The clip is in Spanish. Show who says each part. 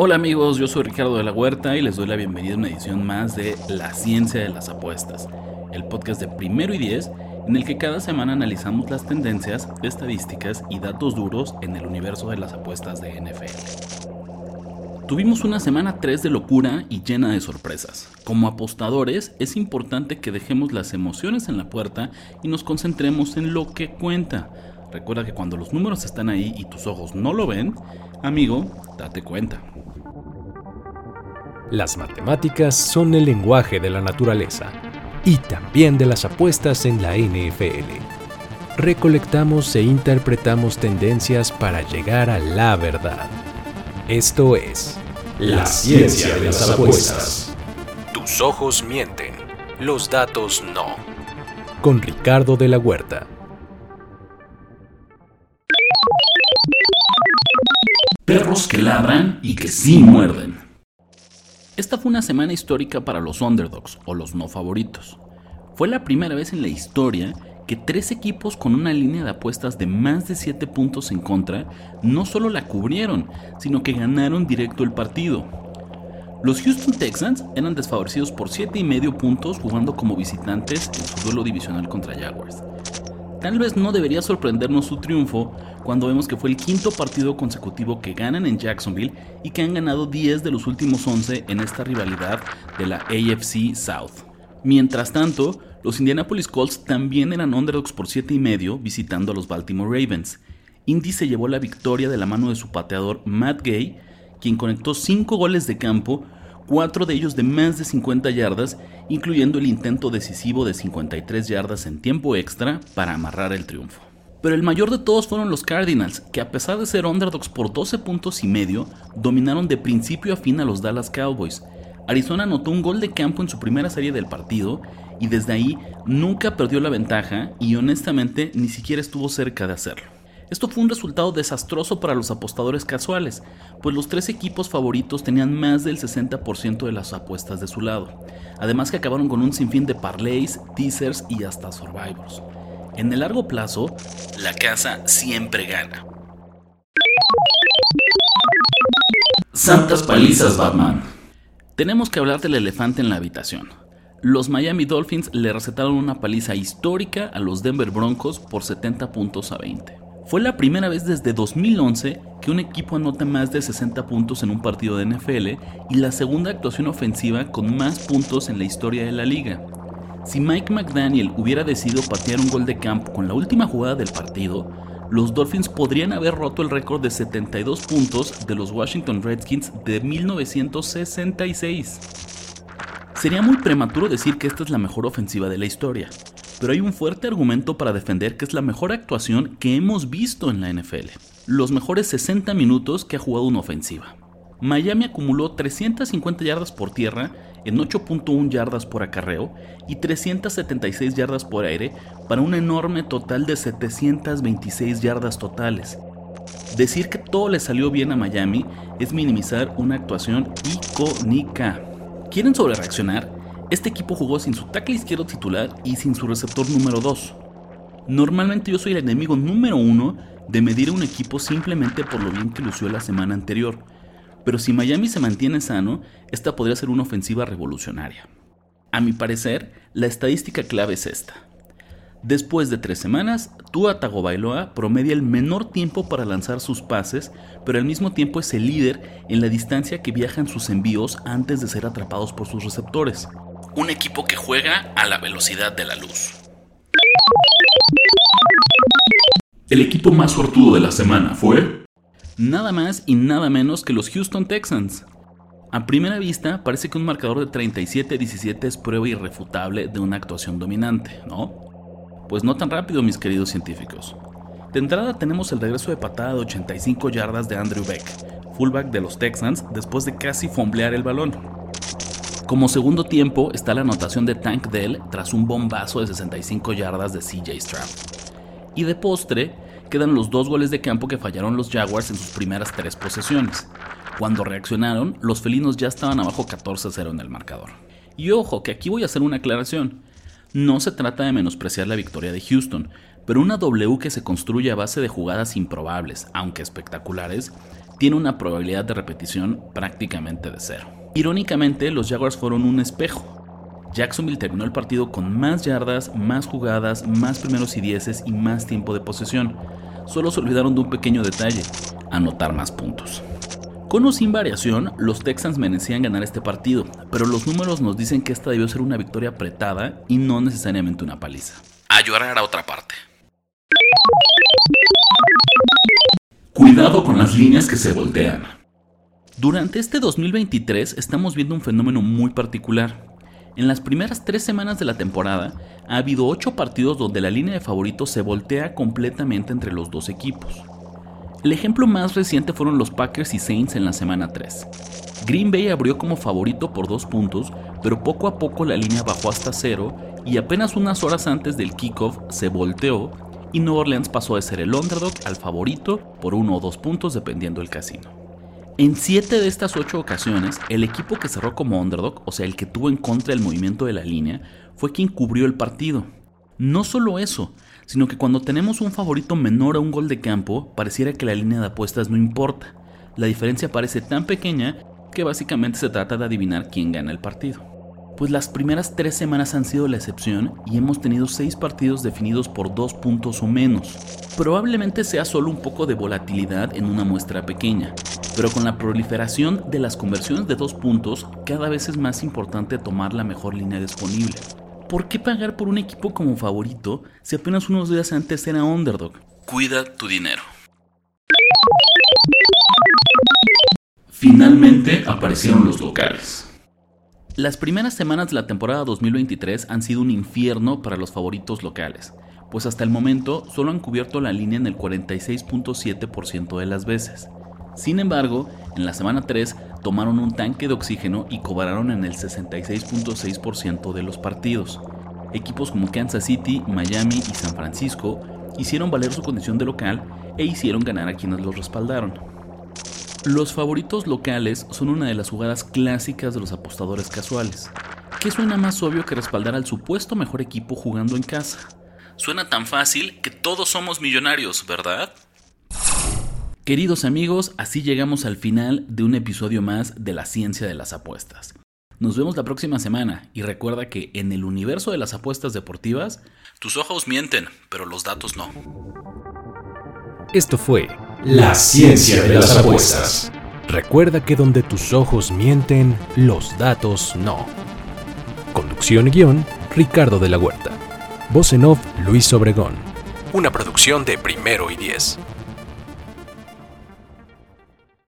Speaker 1: Hola amigos, yo soy Ricardo de la Huerta y les doy la bienvenida a una edición más de La Ciencia de las Apuestas, el podcast de primero y diez en el que cada semana analizamos las tendencias, estadísticas y datos duros en el universo de las apuestas de NFL. Tuvimos una semana 3 de locura y llena de sorpresas. Como apostadores es importante que dejemos las emociones en la puerta y nos concentremos en lo que cuenta. Recuerda que cuando los números están ahí y tus ojos no lo ven, amigo, date cuenta.
Speaker 2: Las matemáticas son el lenguaje de la naturaleza y también de las apuestas en la NFL. Recolectamos e interpretamos tendencias para llegar a la verdad. Esto es la ciencia de las apuestas. Tus ojos mienten, los datos no. Con Ricardo de la Huerta.
Speaker 1: Perros que ladran y que sí muerden. Esta fue una semana histórica para los underdogs o los no favoritos. Fue la primera vez en la historia que tres equipos con una línea de apuestas de más de 7 puntos en contra no solo la cubrieron, sino que ganaron directo el partido. Los Houston Texans eran desfavorecidos por 7 y medio puntos jugando como visitantes en su duelo divisional contra Jaguars. Tal vez no debería sorprendernos su triunfo cuando vemos que fue el quinto partido consecutivo que ganan en Jacksonville y que han ganado 10 de los últimos 11 en esta rivalidad de la AFC South. Mientras tanto, los Indianapolis Colts también eran underdogs por 7 y medio visitando a los Baltimore Ravens. Indy se llevó la victoria de la mano de su pateador Matt Gay, quien conectó 5 goles de campo cuatro de ellos de más de 50 yardas, incluyendo el intento decisivo de 53 yardas en tiempo extra para amarrar el triunfo. Pero el mayor de todos fueron los Cardinals, que a pesar de ser underdogs por 12 puntos y medio, dominaron de principio a fin a los Dallas Cowboys. Arizona anotó un gol de campo en su primera serie del partido y desde ahí nunca perdió la ventaja y honestamente ni siquiera estuvo cerca de hacerlo. Esto fue un resultado desastroso para los apostadores casuales, pues los tres equipos favoritos tenían más del 60% de las apuestas de su lado, además que acabaron con un sinfín de parlays, teasers y hasta survivors. En el largo plazo, la casa siempre gana. Santas palizas, Batman. Tenemos que hablar del elefante en la habitación. Los Miami Dolphins le recetaron una paliza histórica a los Denver Broncos por 70 puntos a 20. Fue la primera vez desde 2011 que un equipo anota más de 60 puntos en un partido de NFL y la segunda actuación ofensiva con más puntos en la historia de la liga. Si Mike McDaniel hubiera decidido patear un gol de campo con la última jugada del partido, los Dolphins podrían haber roto el récord de 72 puntos de los Washington Redskins de 1966. Sería muy prematuro decir que esta es la mejor ofensiva de la historia, pero hay un fuerte argumento para defender que es la mejor actuación que hemos visto en la NFL. Los mejores 60 minutos que ha jugado una ofensiva. Miami acumuló 350 yardas por tierra en 8.1 yardas por acarreo y 376 yardas por aire para un enorme total de 726 yardas totales. Decir que todo le salió bien a Miami es minimizar una actuación icónica. ¿Quieren sobrereaccionar? Este equipo jugó sin su tackle izquierdo titular y sin su receptor número 2. Normalmente yo soy el enemigo número uno de medir a un equipo simplemente por lo bien que lució la semana anterior, pero si Miami se mantiene sano, esta podría ser una ofensiva revolucionaria. A mi parecer, la estadística clave es esta. Después de tres semanas, Tua Tagovailoa promedia el menor tiempo para lanzar sus pases, pero al mismo tiempo es el líder en la distancia que viajan sus envíos antes de ser atrapados por sus receptores un equipo que juega a la velocidad de la luz. El equipo más sortudo de la semana fue nada más y nada menos que los Houston Texans. A primera vista parece que un marcador de 37-17 es prueba irrefutable de una actuación dominante, ¿no? Pues no tan rápido, mis queridos científicos. De entrada tenemos el regreso de patada de 85 yardas de Andrew Beck, fullback de los Texans, después de casi fomblear el balón. Como segundo tiempo está la anotación de Tank Dell tras un bombazo de 65 yardas de CJ Stroud. Y de postre quedan los dos goles de campo que fallaron los Jaguars en sus primeras tres posesiones. Cuando reaccionaron, los felinos ya estaban abajo 14-0 en el marcador. Y ojo, que aquí voy a hacer una aclaración. No se trata de menospreciar la victoria de Houston, pero una W que se construye a base de jugadas improbables, aunque espectaculares, tiene una probabilidad de repetición prácticamente de cero. Irónicamente, los Jaguars fueron un espejo. Jacksonville terminó el partido con más yardas, más jugadas, más primeros y dieces y más tiempo de posesión. Solo se olvidaron de un pequeño detalle, anotar más puntos. Con o sin variación, los Texans merecían ganar este partido, pero los números nos dicen que esta debió ser una victoria apretada y no necesariamente una paliza. A llorar a otra parte. Cuidado con las líneas que se voltean. Durante este 2023 estamos viendo un fenómeno muy particular. En las primeras tres semanas de la temporada ha habido ocho partidos donde la línea de favoritos se voltea completamente entre los dos equipos. El ejemplo más reciente fueron los Packers y Saints en la semana 3. Green Bay abrió como favorito por dos puntos, pero poco a poco la línea bajó hasta cero y apenas unas horas antes del kickoff se volteó y New Orleans pasó de ser el underdog al favorito por uno o dos puntos dependiendo del casino. En siete de estas ocho ocasiones, el equipo que cerró como underdog, o sea, el que tuvo en contra el movimiento de la línea, fue quien cubrió el partido. No solo eso, sino que cuando tenemos un favorito menor a un gol de campo, pareciera que la línea de apuestas no importa. La diferencia parece tan pequeña que básicamente se trata de adivinar quién gana el partido. Pues las primeras tres semanas han sido la excepción y hemos tenido seis partidos definidos por dos puntos o menos. Probablemente sea solo un poco de volatilidad en una muestra pequeña, pero con la proliferación de las conversiones de dos puntos, cada vez es más importante tomar la mejor línea disponible. ¿por qué pagar por un equipo como favorito si apenas unos días antes era underdog? Cuida tu dinero. Finalmente aparecieron los locales. Las primeras semanas de la temporada 2023 han sido un infierno para los favoritos locales, pues hasta el momento solo han cubierto la línea en el 46.7% de las veces. Sin embargo, en la semana 3 tomaron un tanque de oxígeno y cobraron en el 66.6% de los partidos. Equipos como Kansas City, Miami y San Francisco hicieron valer su condición de local e hicieron ganar a quienes los respaldaron. Los favoritos locales son una de las jugadas clásicas de los apostadores casuales. ¿Qué suena más obvio que respaldar al supuesto mejor equipo jugando en casa? Suena tan fácil que todos somos millonarios, ¿verdad? Queridos amigos, así llegamos al final de un episodio más de la ciencia de las apuestas. Nos vemos la próxima semana y recuerda que en el universo de las apuestas deportivas, tus ojos mienten, pero los datos no.
Speaker 2: Esto fue La ciencia de las apuestas. Recuerda que donde tus ojos mienten, los datos no. Conducción y guion, Ricardo de la Huerta. Voz en off, Luis Obregón. Una producción de Primero y Diez.